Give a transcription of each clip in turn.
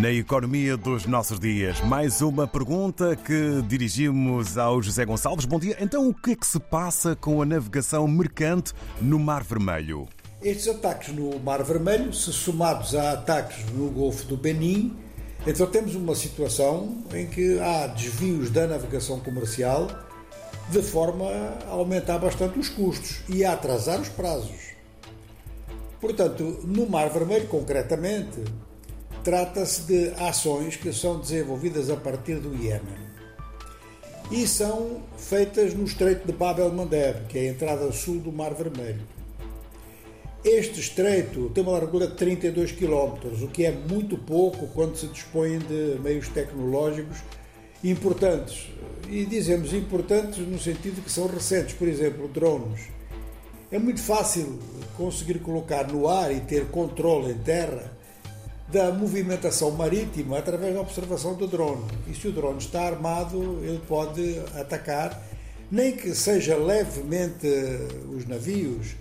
Na economia dos nossos dias, mais uma pergunta que dirigimos ao José Gonçalves. Bom dia. Então, o que é que se passa com a navegação mercante no Mar Vermelho? Estes ataques no Mar Vermelho, se somados a ataques no Golfo do Benin, então temos uma situação em que há desvios da navegação comercial de forma a aumentar bastante os custos e a atrasar os prazos. Portanto, no Mar Vermelho, concretamente, trata-se de ações que são desenvolvidas a partir do Iêmen e são feitas no Estreito de Bab el-Mandeb, que é a entrada sul do Mar Vermelho. Este estreito tem uma largura de 32 km, o que é muito pouco quando se dispõe de meios tecnológicos importantes. E dizemos importantes no sentido que são recentes, por exemplo, drones. É muito fácil conseguir colocar no ar e ter controle em terra da movimentação marítima através da observação do drone. E se o drone está armado, ele pode atacar, nem que seja levemente os navios,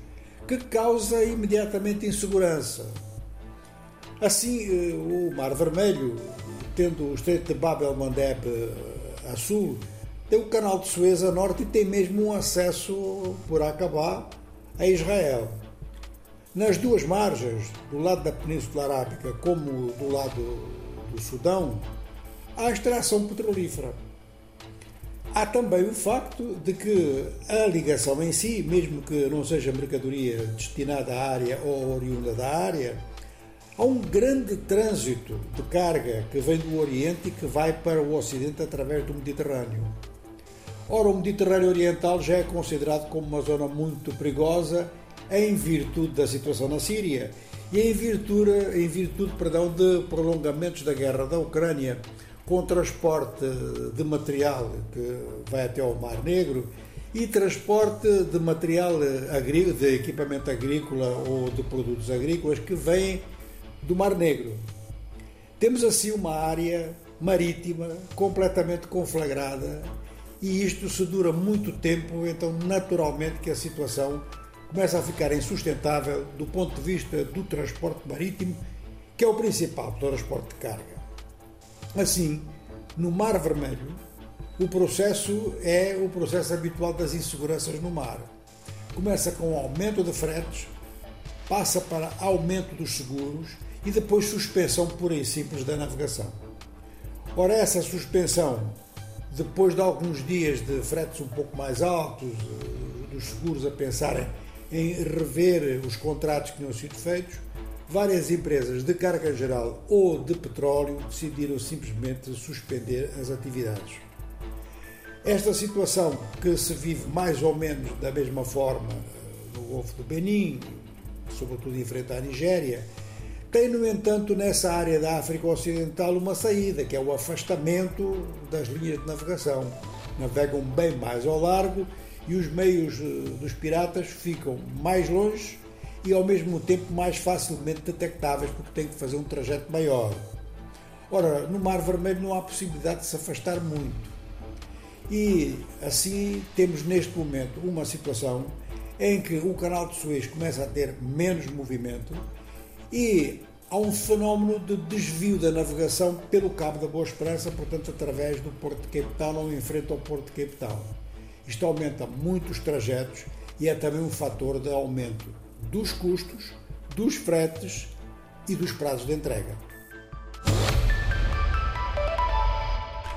que causa imediatamente insegurança. Assim, eh, o Mar Vermelho, tendo o Estreito de Bab el-Mandeb eh, a sul, tem o Canal de Suez a norte e tem mesmo um acesso por Aqaba a Israel. Nas duas margens, do lado da Península Arábica como do lado do Sudão, há extração petrolífera. Há também o facto de que a ligação em si, mesmo que não seja mercadoria destinada à área ou oriunda da área, há um grande trânsito de carga que vem do Oriente e que vai para o Ocidente através do Mediterrâneo. Ora, o Mediterrâneo Oriental já é considerado como uma zona muito perigosa em virtude da situação na Síria e em virtude, em virtude perdão, de prolongamentos da guerra da Ucrânia com transporte de material que vai até ao Mar Negro e transporte de material agrícola, de equipamento agrícola ou de produtos agrícolas que vêm do Mar Negro. Temos assim uma área marítima completamente conflagrada e isto se dura muito tempo, então naturalmente que a situação começa a ficar insustentável do ponto de vista do transporte marítimo, que é o principal transporte de carga. Assim, no Mar Vermelho, o processo é o processo habitual das inseguranças no mar. Começa com o aumento de fretes, passa para aumento dos seguros e depois suspensão pura e simples da navegação. Ora, essa suspensão, depois de alguns dias de fretes um pouco mais altos, eh, dos seguros a pensarem em rever os contratos que tinham sido feitos, várias empresas de carga geral ou de petróleo decidiram simplesmente suspender as atividades. Esta situação, que se vive mais ou menos da mesma forma eh, no Golfo do Benin, sobretudo em frente à Nigéria, tem, no entanto, nessa área da África Ocidental uma saída, que é o afastamento das linhas de navegação. Navegam bem mais ao largo e os meios eh, dos piratas ficam mais longe e ao mesmo tempo mais facilmente detectáveis porque têm que fazer um trajeto maior. Ora, no Mar Vermelho não há possibilidade de se afastar muito. E assim temos neste momento uma situação em que o canal de Suez começa a ter menos movimento e há um fenómeno de desvio da navegação pelo Cabo da Boa Esperança, portanto, através do Porto de Cape Town ou em frente ao Porto de Cape Town. Isto aumenta muito os trajetos e é também um fator de aumento dos custos, dos fretes e dos prazos de entrega.